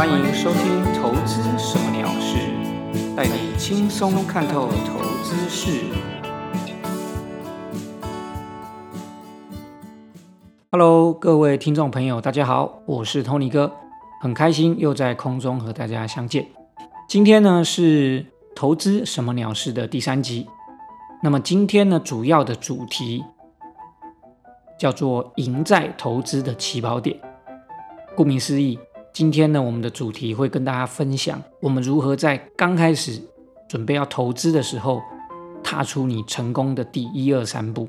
欢迎收听《投资什么鸟事》，带你轻松看透投资事。Hello，各位听众朋友，大家好，我是 Tony 哥，很开心又在空中和大家相见。今天呢是《投资什么鸟事》的第三集。那么今天呢，主要的主题叫做“赢在投资的起跑点”。顾名思义。今天呢，我们的主题会跟大家分享，我们如何在刚开始准备要投资的时候，踏出你成功的第一二三步。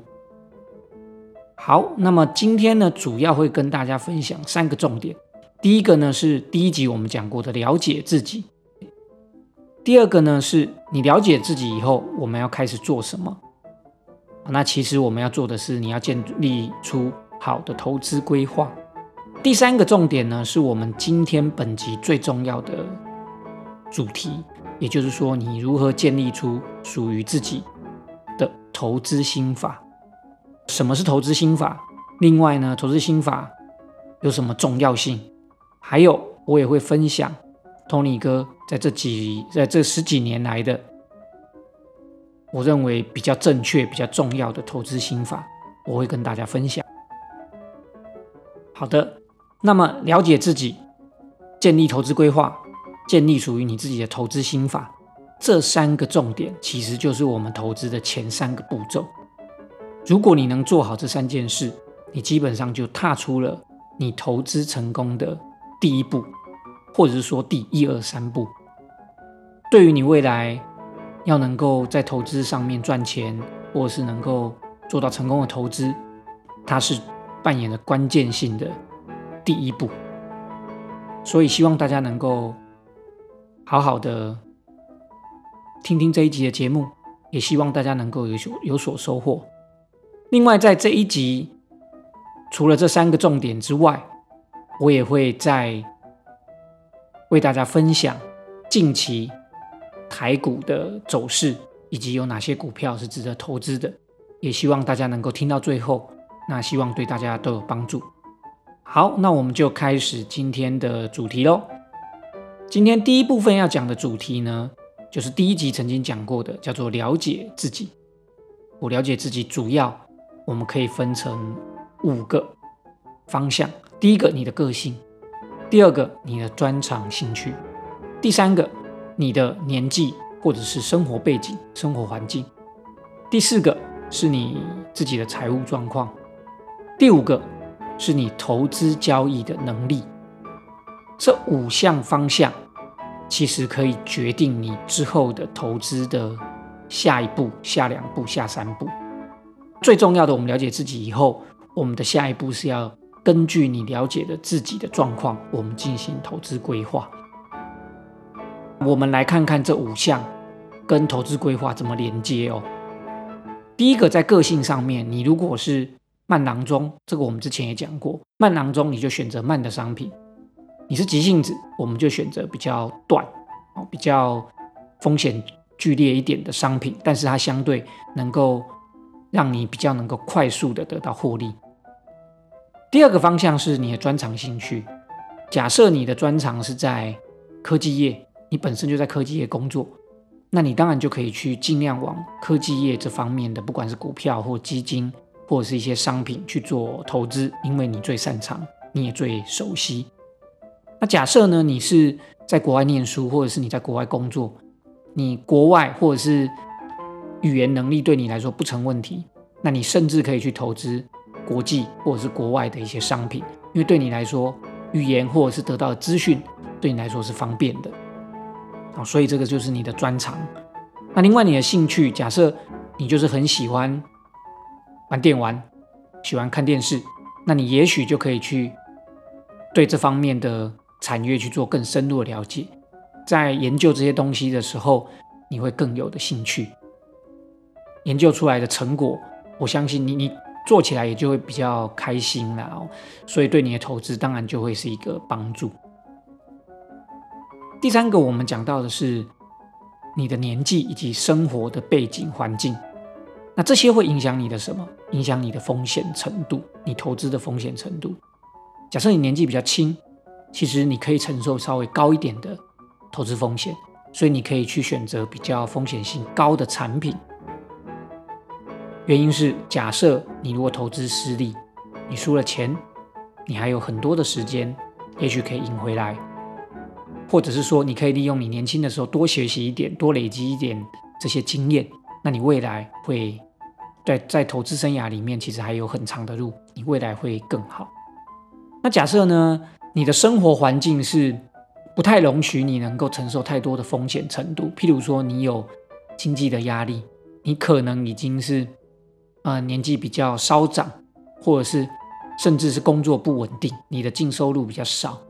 好，那么今天呢，主要会跟大家分享三个重点。第一个呢，是第一集我们讲过的了解自己；第二个呢，是你了解自己以后，我们要开始做什么？那其实我们要做的是，你要建立出好的投资规划。第三个重点呢，是我们今天本集最重要的主题，也就是说，你如何建立出属于自己的投资心法？什么是投资心法？另外呢，投资心法有什么重要性？还有，我也会分享 Tony 哥在这几在这十几年来的，我认为比较正确、比较重要的投资心法，我会跟大家分享。好的。那么，了解自己，建立投资规划，建立属于你自己的投资心法，这三个重点其实就是我们投资的前三个步骤。如果你能做好这三件事，你基本上就踏出了你投资成功的第一步，或者是说第一二三步。对于你未来要能够在投资上面赚钱，或者是能够做到成功的投资，它是扮演了关键性的。第一步，所以希望大家能够好好的听听这一集的节目，也希望大家能够有所有所收获。另外，在这一集除了这三个重点之外，我也会在为大家分享近期台股的走势，以及有哪些股票是值得投资的。也希望大家能够听到最后，那希望对大家都有帮助。好，那我们就开始今天的主题喽。今天第一部分要讲的主题呢，就是第一集曾经讲过的，叫做了解自己。我了解自己，主要我们可以分成五个方向：第一个，你的个性；第二个，你的专长兴趣；第三个，你的年纪或者是生活背景、生活环境；第四个是你自己的财务状况；第五个。是你投资交易的能力，这五项方向其实可以决定你之后的投资的下一步、下两步、下三步。最重要的，我们了解自己以后，我们的下一步是要根据你了解的自己的状况，我们进行投资规划。我们来看看这五项跟投资规划怎么连接哦。第一个，在个性上面，你如果是慢囊中，这个我们之前也讲过。慢囊中，你就选择慢的商品；你是急性子，我们就选择比较短、哦比较风险剧烈一点的商品，但是它相对能够让你比较能够快速的得到获利。第二个方向是你的专长兴趣。假设你的专长是在科技业，你本身就在科技业工作，那你当然就可以去尽量往科技业这方面的，不管是股票或基金。或者是一些商品去做投资，因为你最擅长，你也最熟悉。那假设呢，你是在国外念书，或者是你在国外工作，你国外或者是语言能力对你来说不成问题，那你甚至可以去投资国际或者是国外的一些商品，因为对你来说，语言或者是得到资讯对你来说是方便的。啊，所以这个就是你的专长。那另外你的兴趣，假设你就是很喜欢。玩电玩，喜欢看电视，那你也许就可以去对这方面的产业去做更深入的了解，在研究这些东西的时候，你会更有的兴趣。研究出来的成果，我相信你你做起来也就会比较开心了哦，所以对你的投资当然就会是一个帮助。第三个，我们讲到的是你的年纪以及生活的背景环境。那这些会影响你的什么？影响你的风险程度，你投资的风险程度。假设你年纪比较轻，其实你可以承受稍微高一点的投资风险，所以你可以去选择比较风险性高的产品。原因是，假设你如果投资失利，你输了钱，你还有很多的时间，也许可以赢回来，或者是说，你可以利用你年轻的时候多学习一点，多累积一点这些经验，那你未来会在在投资生涯里面，其实还有很长的路，你未来会更好。那假设呢，你的生活环境是不太容许你能够承受太多的风险程度，譬如说你有经济的压力，你可能已经是。呃，年纪比较稍长，或者是甚至是工作不稳定，你的净收入比较少，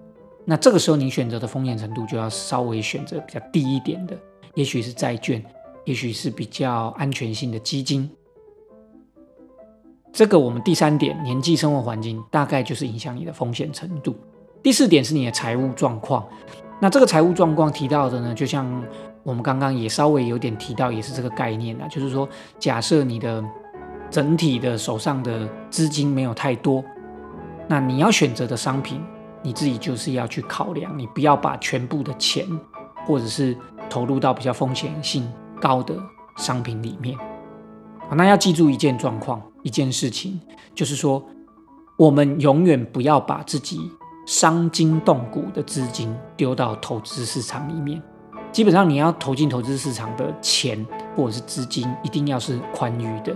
那这个时候你选择的风险程度就要稍微选择比较低一点的，也许是债券，也许是比较安全性的基金。这个我们第三点，年纪、生活环境大概就是影响你的风险程度。第四点是你的财务状况，那这个财务状况提到的呢，就像我们刚刚也稍微有点提到，也是这个概念啊，就是说假设你的。整体的手上的资金没有太多，那你要选择的商品，你自己就是要去考量，你不要把全部的钱，或者是投入到比较风险性高的商品里面。那要记住一件状况，一件事情，就是说，我们永远不要把自己伤筋动骨的资金丢到投资市场里面。基本上，你要投进投资市场的钱或者是资金，一定要是宽裕的。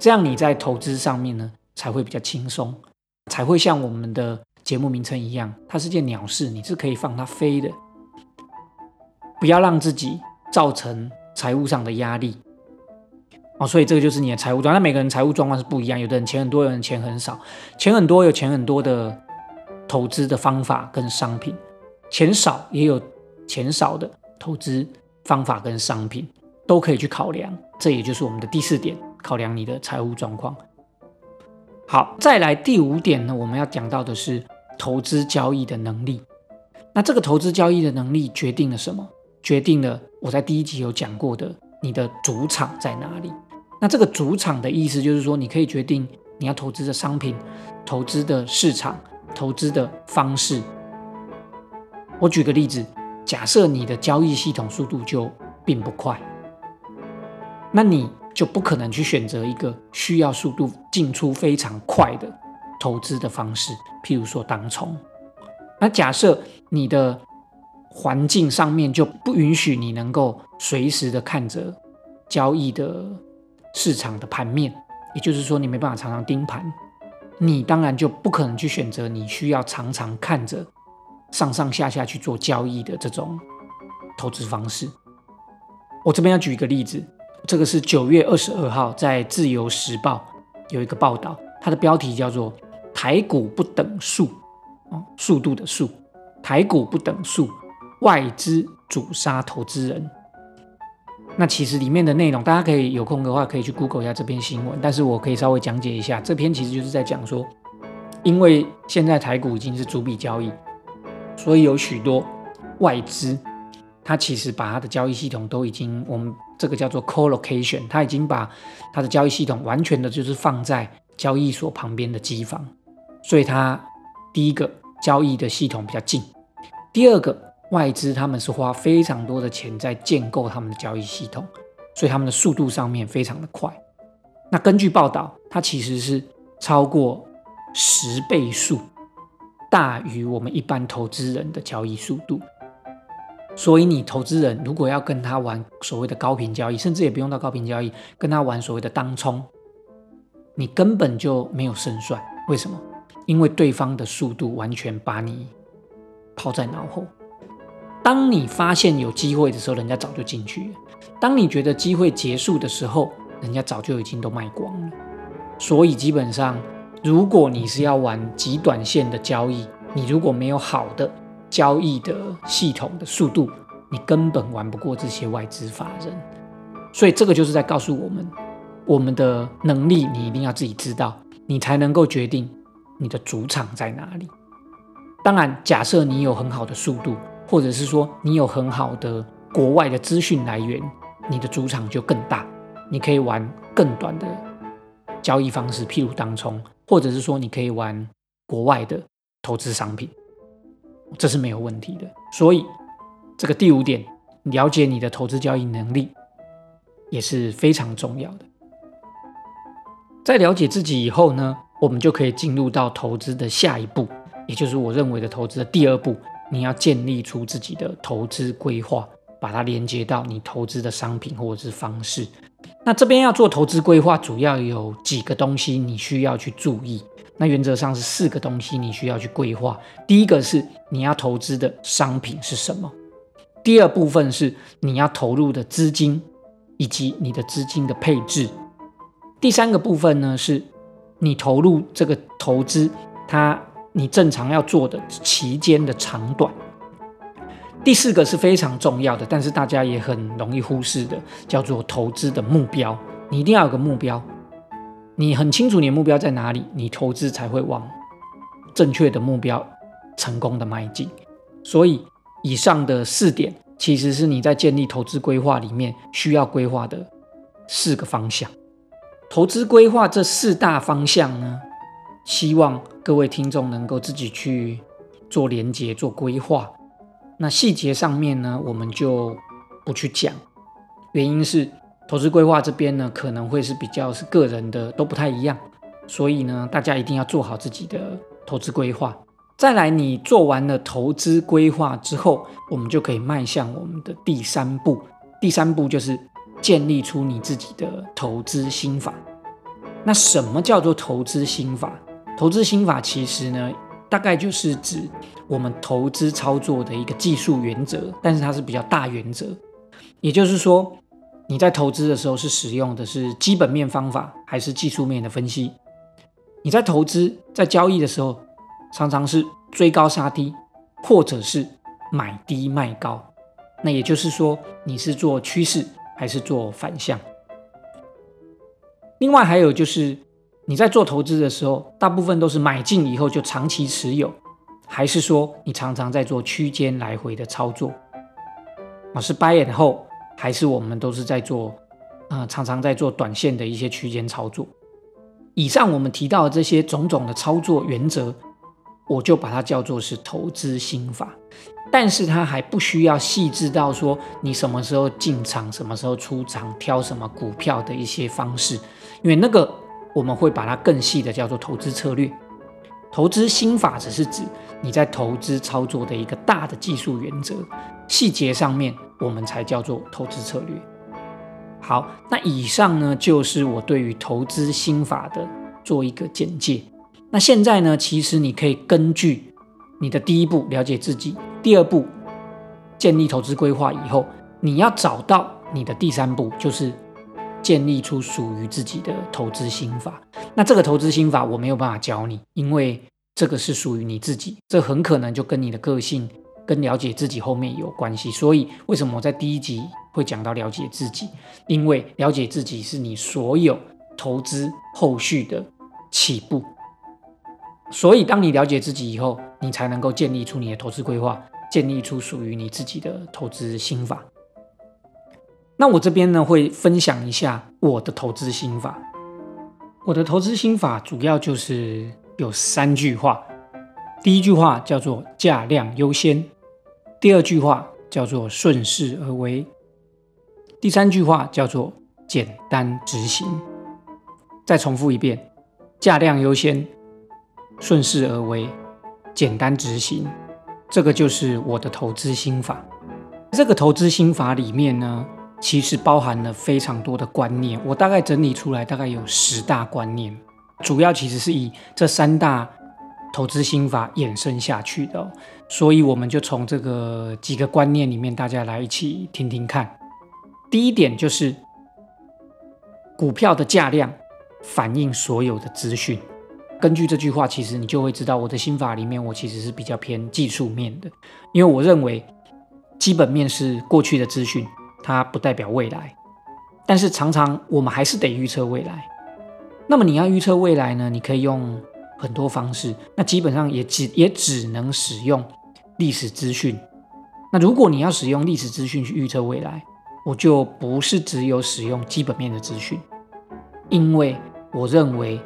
这样你在投资上面呢才会比较轻松，才会像我们的节目名称一样，它是件鸟事，你是可以放它飞的，不要让自己造成财务上的压力哦。所以这个就是你的财务状况。那每个人财务状况是不一样，有的人钱很多，有人钱很少，钱很多有钱很多的投资的方法跟商品，钱少也有钱少的投资方法跟商品，都可以去考量。这也就是我们的第四点。考量你的财务状况。好，再来第五点呢，我们要讲到的是投资交易的能力。那这个投资交易的能力决定了什么？决定了我在第一集有讲过的，你的主场在哪里？那这个主场的意思就是说，你可以决定你要投资的商品、投资的市场、投资的方式。我举个例子，假设你的交易系统速度就并不快，那你。就不可能去选择一个需要速度进出非常快的投资的方式，譬如说当冲。那假设你的环境上面就不允许你能够随时的看着交易的市场的盘面，也就是说你没办法常常盯盘，你当然就不可能去选择你需要常常看着上上下下去做交易的这种投资方式。我这边要举一个例子。这个是九月二十二号在《自由时报》有一个报道，它的标题叫做“台股不等速”，哦，速度的速，台股不等速，外资主杀投资人。那其实里面的内容，大家可以有空的话可以去 Google 一下这篇新闻，但是我可以稍微讲解一下，这篇其实就是在讲说，因为现在台股已经是逐笔交易，所以有许多外资，它其实把它的交易系统都已经我们。这个叫做 collocation，他已经把他的交易系统完全的就是放在交易所旁边的机房，所以它第一个交易的系统比较近，第二个外资他们是花非常多的钱在建构他们的交易系统，所以他们的速度上面非常的快。那根据报道，它其实是超过十倍数大于我们一般投资人的交易速度。所以，你投资人如果要跟他玩所谓的高频交易，甚至也不用到高频交易，跟他玩所谓的当冲，你根本就没有胜算。为什么？因为对方的速度完全把你抛在脑后。当你发现有机会的时候，人家早就进去了；当你觉得机会结束的时候，人家早就已经都卖光了。所以，基本上，如果你是要玩极短线的交易，你如果没有好的。交易的系统的速度，你根本玩不过这些外资法人，所以这个就是在告诉我们，我们的能力你一定要自己知道，你才能够决定你的主场在哪里。当然，假设你有很好的速度，或者是说你有很好的国外的资讯来源，你的主场就更大，你可以玩更短的交易方式，譬如当冲，或者是说你可以玩国外的投资商品。这是没有问题的。所以这个第五点，了解你的投资交易能力也是非常重要的。在了解自己以后呢，我们就可以进入到投资的下一步，也就是我认为的投资的第二步，你要建立出自己的投资规划。把它连接到你投资的商品或者是方式。那这边要做投资规划，主要有几个东西你需要去注意。那原则上是四个东西你需要去规划。第一个是你要投资的商品是什么？第二部分是你要投入的资金以及你的资金的配置。第三个部分呢是你投入这个投资，它你正常要做的期间的长短。第四个是非常重要的，但是大家也很容易忽视的，叫做投资的目标。你一定要有个目标，你很清楚你的目标在哪里，你投资才会往正确的目标成功的迈进。所以，以上的四点其实是你在建立投资规划里面需要规划的四个方向。投资规划这四大方向呢，希望各位听众能够自己去做连接、做规划。那细节上面呢，我们就不去讲，原因是投资规划这边呢，可能会是比较是个人的，都不太一样，所以呢，大家一定要做好自己的投资规划。再来，你做完了投资规划之后，我们就可以迈向我们的第三步。第三步就是建立出你自己的投资心法。那什么叫做投资心法？投资心法其实呢？大概就是指我们投资操作的一个技术原则，但是它是比较大原则。也就是说，你在投资的时候是使用的是基本面方法，还是技术面的分析？你在投资在交易的时候，常常是追高杀低，或者是买低卖高。那也就是说，你是做趋势还是做反向？另外还有就是。你在做投资的时候，大部分都是买进以后就长期持有，还是说你常常在做区间来回的操作？啊，是 buy and hold，还是我们都是在做，呃，常常在做短线的一些区间操作？以上我们提到的这些种种的操作原则，我就把它叫做是投资心法。但是它还不需要细致到说你什么时候进场、什么时候出场、挑什么股票的一些方式，因为那个。我们会把它更细的叫做投资策略，投资心法只是指你在投资操作的一个大的技术原则，细节上面我们才叫做投资策略。好，那以上呢就是我对于投资心法的做一个简介。那现在呢，其实你可以根据你的第一步了解自己，第二步建立投资规划以后，你要找到你的第三步就是。建立出属于自己的投资心法。那这个投资心法我没有办法教你，因为这个是属于你自己，这很可能就跟你的个性、跟了解自己后面有关系。所以为什么我在第一集会讲到了解自己？因为了解自己是你所有投资后续的起步。所以当你了解自己以后，你才能够建立出你的投资规划，建立出属于你自己的投资心法。那我这边呢会分享一下我的投资心法。我的投资心法主要就是有三句话。第一句话叫做价量优先，第二句话叫做顺势而为，第三句话叫做简单执行。再重复一遍：价量优先，顺势而为，简单执行。这个就是我的投资心法。这个投资心法里面呢。其实包含了非常多的观念，我大概整理出来，大概有十大观念，主要其实是以这三大投资心法衍生下去的，所以我们就从这个几个观念里面，大家来一起听听看。第一点就是股票的价量反映所有的资讯。根据这句话，其实你就会知道我的心法里面，我其实是比较偏技术面的，因为我认为基本面是过去的资讯。它不代表未来，但是常常我们还是得预测未来。那么你要预测未来呢？你可以用很多方式，那基本上也只也只能使用历史资讯。那如果你要使用历史资讯去预测未来，我就不是只有使用基本面的资讯，因为我认为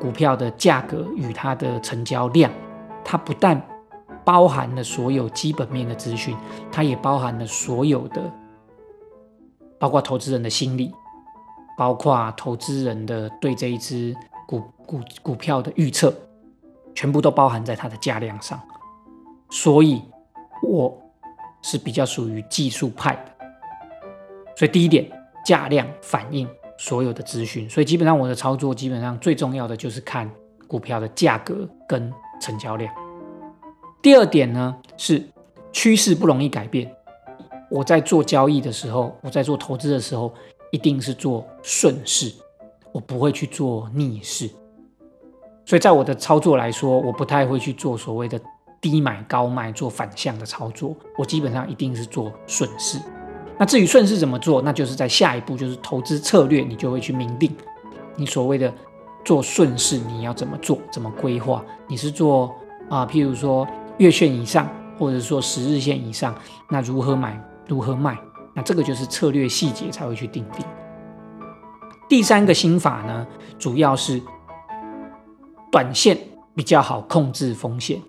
股票的价格与它的成交量，它不但包含了所有基本面的资讯，它也包含了所有的，包括投资人的心理，包括投资人的对这一只股股股票的预测，全部都包含在它的价量上。所以，我是比较属于技术派的。所以第一点，价量反映所有的资讯。所以基本上我的操作，基本上最重要的就是看股票的价格跟成交量。第二点呢，是趋势不容易改变。我在做交易的时候，我在做投资的时候，一定是做顺势，我不会去做逆势。所以在我的操作来说，我不太会去做所谓的。低买高卖做反向的操作，我基本上一定是做顺势。那至于顺势怎么做，那就是在下一步就是投资策略，你就会去明定你所谓的做顺势你要怎么做，怎么规划。你是做啊，譬如说月线以上，或者说十日线以上，那如何买，如何卖，那这个就是策略细节才会去定定。第三个心法呢，主要是短线比较好控制风险。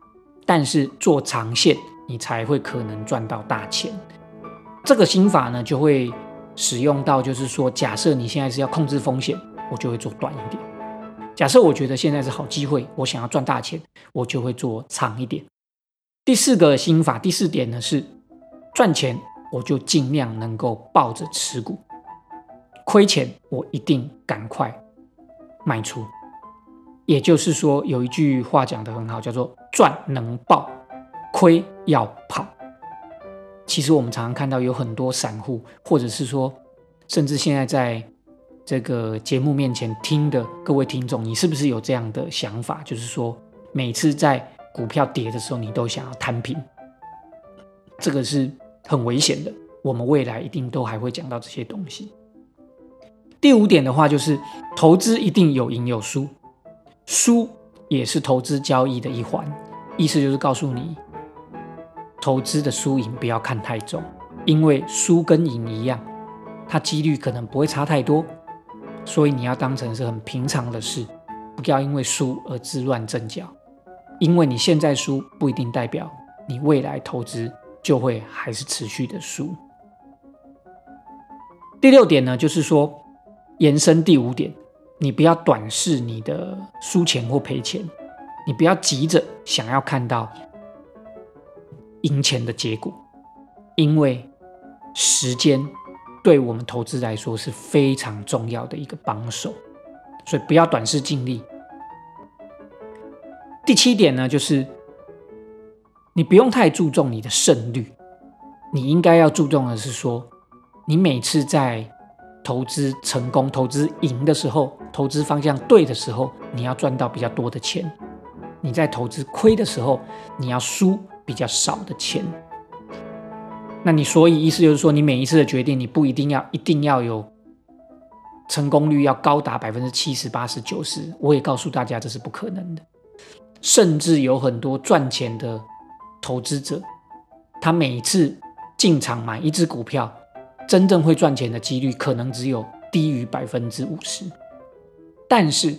但是做长线，你才会可能赚到大钱。这个心法呢，就会使用到，就是说，假设你现在是要控制风险，我就会做短一点；假设我觉得现在是好机会，我想要赚大钱，我就会做长一点。第四个心法，第四点呢是赚钱，我就尽量能够抱着持股；亏钱，我一定赶快卖出。也就是说，有一句话讲得很好，叫做“赚能报，亏要跑”。其实我们常常看到有很多散户，或者是说，甚至现在在这个节目面前听的各位听众，你是不是有这样的想法？就是说，每次在股票跌的时候，你都想要摊平，这个是很危险的。我们未来一定都还会讲到这些东西。第五点的话，就是投资一定有赢有输。输也是投资交易的一环，意思就是告诉你，投资的输赢不要看太重，因为输跟赢一样，它几率可能不会差太多，所以你要当成是很平常的事，不要因为输而自乱阵脚，因为你现在输不一定代表你未来投资就会还是持续的输。第六点呢，就是说延伸第五点。你不要短视你的输钱或赔钱，你不要急着想要看到赢钱的结果，因为时间对我们投资来说是非常重要的一个帮手，所以不要短视尽力。第七点呢，就是你不用太注重你的胜率，你应该要注重的是说，你每次在。投资成功、投资赢的时候，投资方向对的时候，你要赚到比较多的钱；你在投资亏的时候，你要输比较少的钱。那你所以意思就是说，你每一次的决定，你不一定要一定要有成功率要高达百分之七十八十九十。我也告诉大家，这是不可能的。甚至有很多赚钱的投资者，他每次进场买一只股票。真正会赚钱的几率可能只有低于百分之五十，但是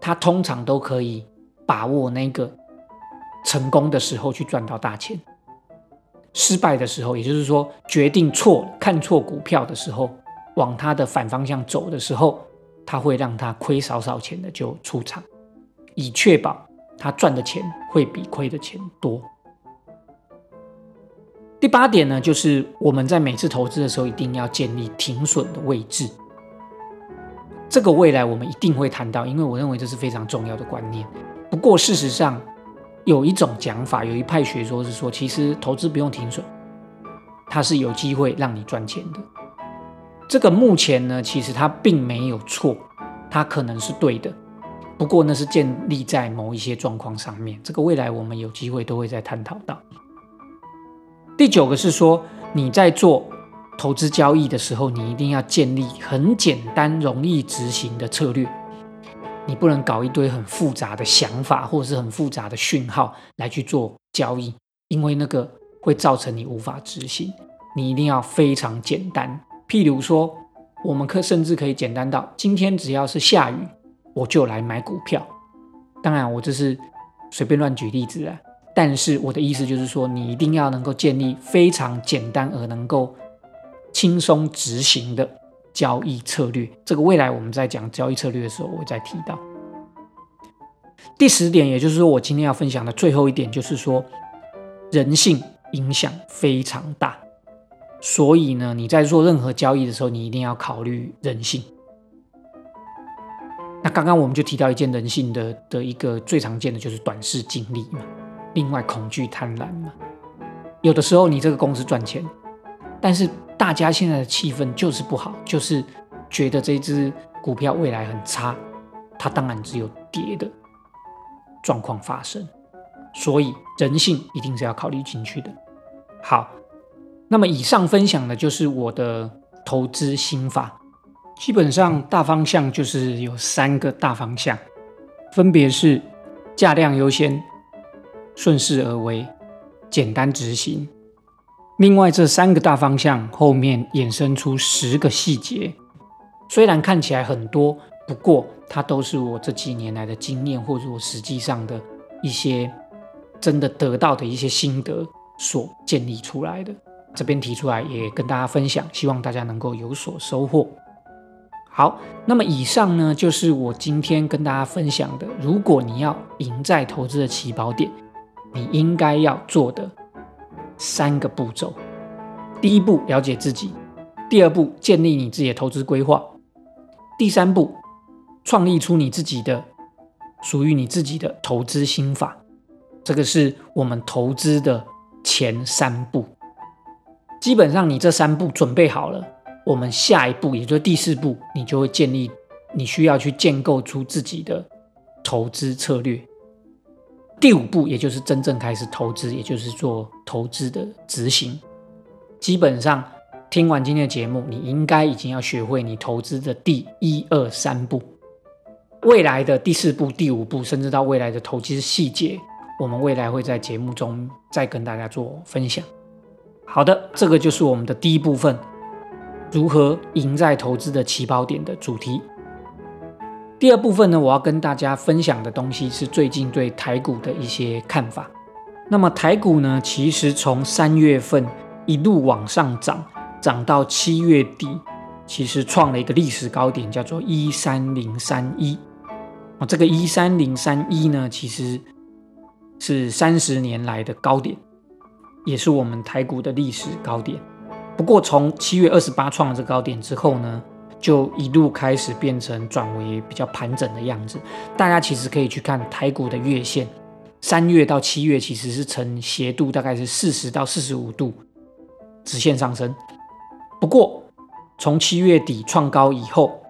他通常都可以把握那个成功的时候去赚到大钱，失败的时候，也就是说决定错、看错股票的时候，往他的反方向走的时候，他会让他亏少少钱的就出场，以确保他赚的钱会比亏的钱多。第八点呢，就是我们在每次投资的时候，一定要建立停损的位置。这个未来我们一定会谈到，因为我认为这是非常重要的观念。不过事实上，有一种讲法，有一派学说是说，其实投资不用停损，它是有机会让你赚钱的。这个目前呢，其实它并没有错，它可能是对的。不过那是建立在某一些状况上面，这个未来我们有机会都会再探讨到。第九个是说，你在做投资交易的时候，你一定要建立很简单、容易执行的策略。你不能搞一堆很复杂的想法或者是很复杂的讯号来去做交易，因为那个会造成你无法执行。你一定要非常简单。譬如说，我们可甚至可以简单到今天只要是下雨，我就来买股票。当然，我这是随便乱举例子啊。但是我的意思就是说，你一定要能够建立非常简单而能够轻松执行的交易策略。这个未来我们在讲交易策略的时候，我会再提到。第十点，也就是说我今天要分享的最后一点，就是说人性影响非常大。所以呢，你在做任何交易的时候，你一定要考虑人性。那刚刚我们就提到一件人性的的一个最常见的就是短视经历嘛。另外，恐惧、贪婪嘛，有的时候你这个公司赚钱，但是大家现在的气氛就是不好，就是觉得这只股票未来很差，它当然只有跌的状况发生，所以人性一定是要考虑进去的。好，那么以上分享的就是我的投资心法，基本上大方向就是有三个大方向，分别是价量优先。顺势而为，简单执行。另外这三个大方向后面衍生出十个细节，虽然看起来很多，不过它都是我这几年来的经验，或者我实际上的一些真的得到的一些心得所建立出来的。这边提出来也跟大家分享，希望大家能够有所收获。好，那么以上呢就是我今天跟大家分享的。如果你要赢在投资的起跑点。你应该要做的三个步骤：第一步，了解自己；第二步，建立你自己的投资规划；第三步，创立出你自己的属于你自己的投资心法。这个是我们投资的前三步。基本上，你这三步准备好了，我们下一步，也就是第四步，你就会建立你需要去建构出自己的投资策略。第五步，也就是真正开始投资，也就是做投资的执行。基本上听完今天的节目，你应该已经要学会你投资的第一二三步。未来的第四步、第五步，甚至到未来的投资细节，我们未来会在节目中再跟大家做分享。好的，这个就是我们的第一部分，如何赢在投资的起跑点的主题。第二部分呢，我要跟大家分享的东西是最近对台股的一些看法。那么台股呢，其实从三月份一路往上涨，涨到七月底，其实创了一个历史高点，叫做一三零三一。啊，这个一三零三一呢，其实是三十年来的高点，也是我们台股的历史高点。不过从七月二十八创了这高点之后呢？就一路开始变成转为比较盘整的样子。大家其实可以去看台股的月线，三月到七月其实是呈斜度，大概是四十到四十五度直线上升。不过从七月底创高以后，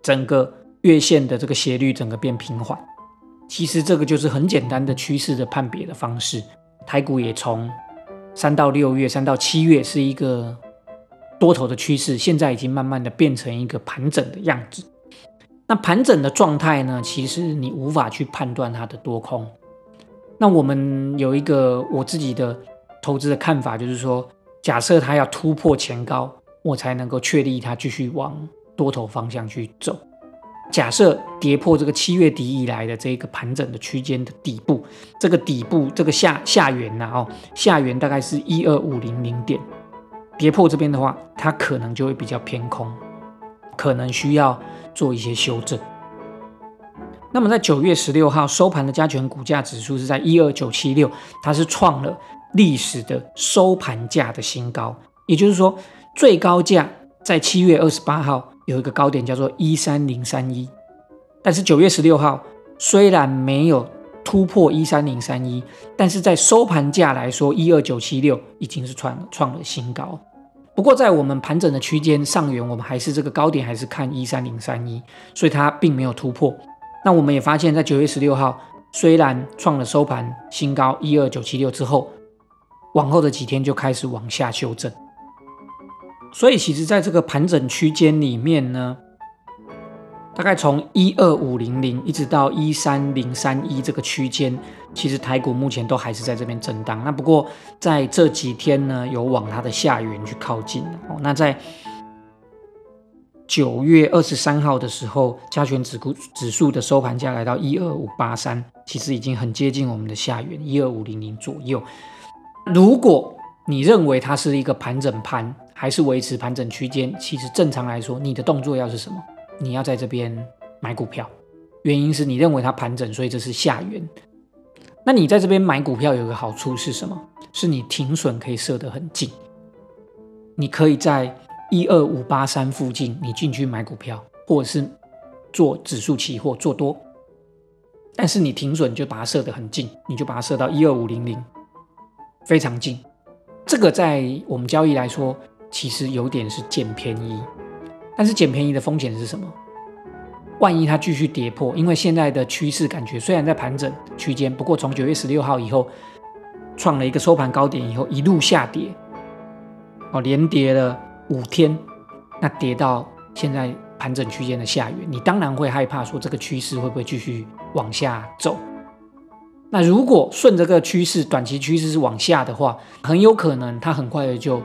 整个月线的这个斜率整个变平缓。其实这个就是很简单的趋势的判别的方式。台股也从三到六月、三到七月是一个。多头的趋势现在已经慢慢的变成一个盘整的样子。那盘整的状态呢？其实你无法去判断它的多空。那我们有一个我自己的投资的看法，就是说，假设它要突破前高，我才能够确立它继续往多头方向去走。假设跌破这个七月底以来的这个盘整的区间的底部，这个底部这个下下缘呐，哦，下缘大概是一二五零零点。跌破这边的话，它可能就会比较偏空，可能需要做一些修正。那么在九月十六号收盘的加权股价指数是在一二九七六，它是创了历史的收盘价的新高。也就是说，最高价在七月二十八号有一个高点叫做一三零三一，但是九月十六号虽然没有突破一三零三一，但是在收盘价来说，一二九七六已经是创创了新高。不过，在我们盘整的区间上缘，我们还是这个高点，还是看一三零三一，所以它并没有突破。那我们也发现，在九月十六号，虽然创了收盘新高一二九七六之后，往后的几天就开始往下修正。所以，其实在这个盘整区间里面呢。大概从一二五零零一直到一三零三一这个区间，其实台股目前都还是在这边震荡。那不过在这几天呢，有往它的下缘去靠近哦。那在九月二十三号的时候，加权指股指数的收盘价来到一二五八三，其实已经很接近我们的下缘一二五零零左右。如果你认为它是一个盘整盘，还是维持盘整区间，其实正常来说，你的动作要是什么？你要在这边买股票，原因是你认为它盘整，所以这是下缘。那你在这边买股票有个好处是什么？是你停损可以设得很近，你可以在。一二五八三附近，你进去买股票，或者是做指数期货做多，但是你停损就把它设得很近，你就把它设到一二五零零，非常近。这个在我们交易来说，其实有点是捡便宜，但是捡便宜的风险是什么？万一它继续跌破，因为现在的趋势感觉虽然在盘整区间，不过从九月十六号以后创了一个收盘高点以后，一路下跌，哦，连跌了。五天，那跌到现在盘整区间的下缘，你当然会害怕说这个趋势会不会继续往下走？那如果顺着这个趋势，短期趋势是往下的话，很有可能它很快的就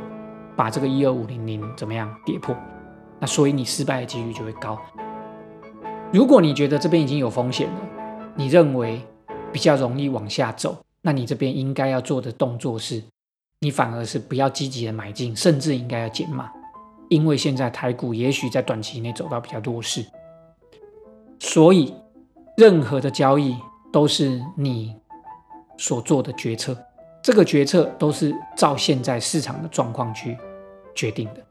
把这个一二五零零怎么样跌破？那所以你失败的几率就会高。如果你觉得这边已经有风险了，你认为比较容易往下走，那你这边应该要做的动作是，你反而是不要积极的买进，甚至应该要减码。因为现在台股也许在短期内走到比较弱势，所以任何的交易都是你所做的决策，这个决策都是照现在市场的状况去决定的。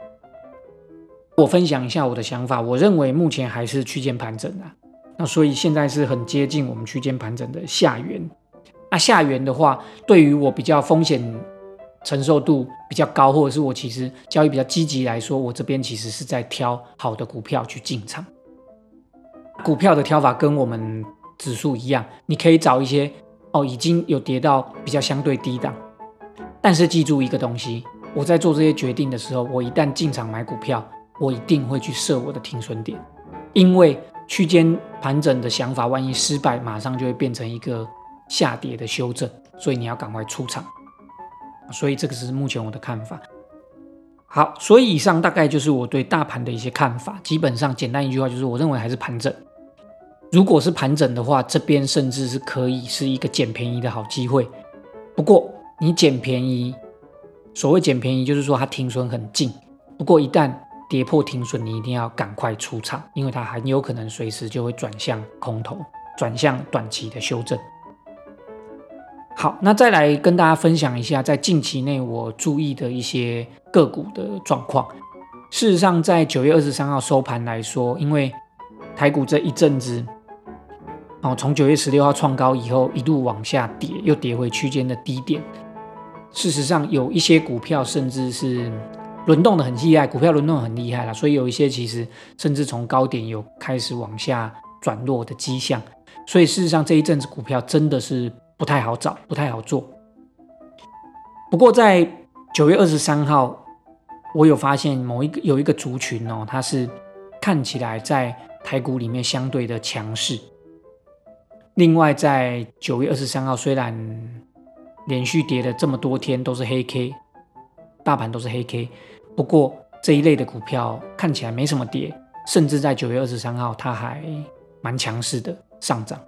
我分享一下我的想法，我认为目前还是区间盘整啊，那所以现在是很接近我们区间盘整的下缘。那下缘的话，对于我比较风险。承受度比较高，或者是我其实交易比较积极来说，我这边其实是在挑好的股票去进场。股票的挑法跟我们指数一样，你可以找一些哦已经有跌到比较相对低档，但是记住一个东西，我在做这些决定的时候，我一旦进场买股票，我一定会去设我的停损点，因为区间盘整的想法，万一失败，马上就会变成一个下跌的修正，所以你要赶快出场。所以这个是目前我的看法。好，所以以上大概就是我对大盘的一些看法。基本上简单一句话就是，我认为还是盘整。如果是盘整的话，这边甚至是可以是一个捡便宜的好机会。不过你捡便宜，所谓捡便宜就是说它停损很近。不过一旦跌破停损，你一定要赶快出场，因为它很有可能随时就会转向空头，转向短期的修正。好，那再来跟大家分享一下，在近期内我注意的一些个股的状况。事实上，在九月二十三号收盘来说，因为台股这一阵子，哦，从九月十六号创高以后，一路往下跌，又跌回区间的低点。事实上，有一些股票甚至是轮动的很厉害，股票轮动很厉害了，所以有一些其实甚至从高点有开始往下转弱的迹象。所以事实上，这一阵子股票真的是。不太好找，不太好做。不过在九月二十三号，我有发现某一个有一个族群哦，它是看起来在台股里面相对的强势。另外，在九月二十三号，虽然连续跌了这么多天都是黑 K，大盘都是黑 K，不过这一类的股票看起来没什么跌，甚至在九月二十三号，它还蛮强势的上涨。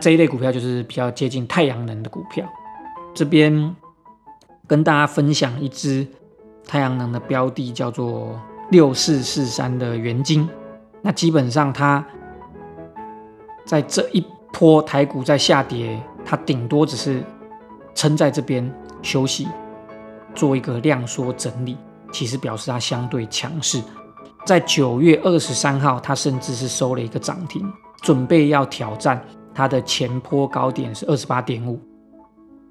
这一类股票就是比较接近太阳能的股票。这边跟大家分享一支太阳能的标的，叫做六四四三的元晶。那基本上它在这一波台股在下跌，它顶多只是撑在这边休息，做一个量缩整理。其实表示它相对强势。在九月二十三号，它甚至是收了一个涨停，准备要挑战。它的前坡高点是二十八点五，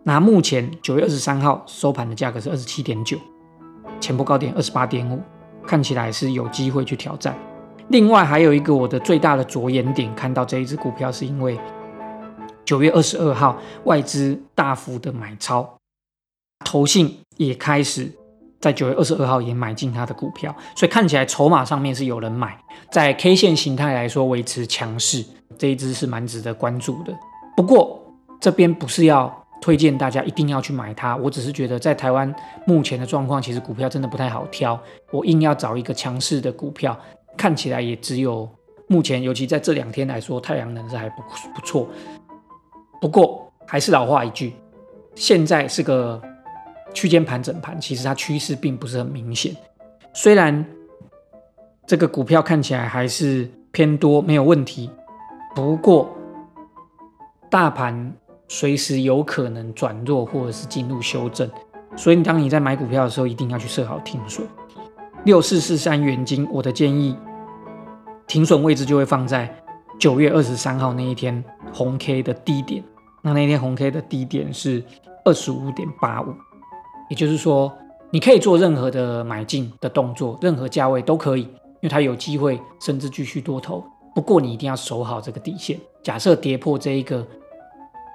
那目前九月二十三号收盘的价格是二十七点九，前坡高点二十八点五，看起来是有机会去挑战。另外还有一个我的最大的着眼点，看到这一只股票是因为九月二十二号外资大幅的买超，投信也开始。在九月二十二号也买进它的股票，所以看起来筹码上面是有人买。在 K 线形态来说，维持强势，这一支是蛮值得关注的。不过这边不是要推荐大家一定要去买它，我只是觉得在台湾目前的状况，其实股票真的不太好挑。我硬要找一个强势的股票，看起来也只有目前，尤其在这两天来说，太阳能是还不不错。不过还是老话一句，现在是个区间盘整盘，其实它趋势并不是很明显。虽然这个股票看起来还是偏多，没有问题，不过大盘随时有可能转弱或者是进入修正，所以当你在买股票的时候，一定要去设好停损。六四四三元金，我的建议停损位置就会放在九月二十三号那一天红 K 的低点。那那天红 K 的低点是二十五点八五，也就是说，你可以做任何的买进的动作，任何价位都可以，因为它有机会甚至继续多头。不过你一定要守好这个底线。假设跌破这一个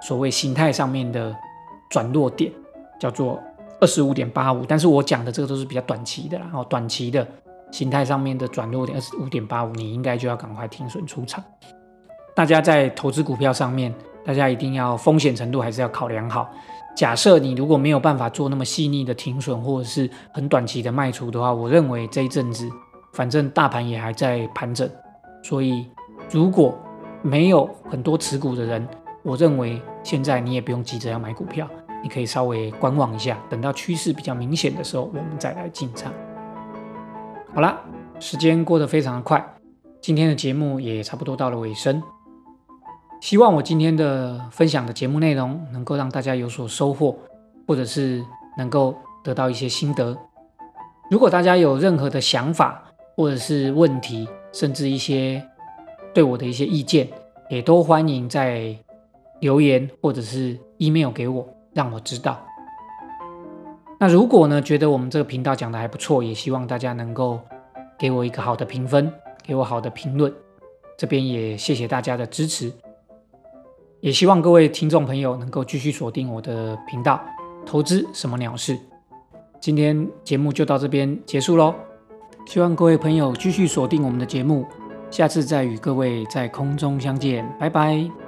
所谓形态上面的转弱点，叫做二十五点八五，但是我讲的这个都是比较短期的，然后短期的形态上面的转弱点二十五点八五，你应该就要赶快停损出场。大家在投资股票上面。大家一定要风险程度还是要考量好。假设你如果没有办法做那么细腻的停损，或者是很短期的卖出的话，我认为这一阵子反正大盘也还在盘整，所以如果没有很多持股的人，我认为现在你也不用急着要买股票，你可以稍微观望一下，等到趋势比较明显的时候，我们再来进场。好了，时间过得非常的快，今天的节目也差不多到了尾声。希望我今天的分享的节目内容能够让大家有所收获，或者是能够得到一些心得。如果大家有任何的想法或者是问题，甚至一些对我的一些意见，也都欢迎在留言或者是 email 给我，让我知道。那如果呢觉得我们这个频道讲的还不错，也希望大家能够给我一个好的评分，给我好的评论。这边也谢谢大家的支持。也希望各位听众朋友能够继续锁定我的频道，投资什么鸟事？今天节目就到这边结束喽。希望各位朋友继续锁定我们的节目，下次再与各位在空中相见，拜拜。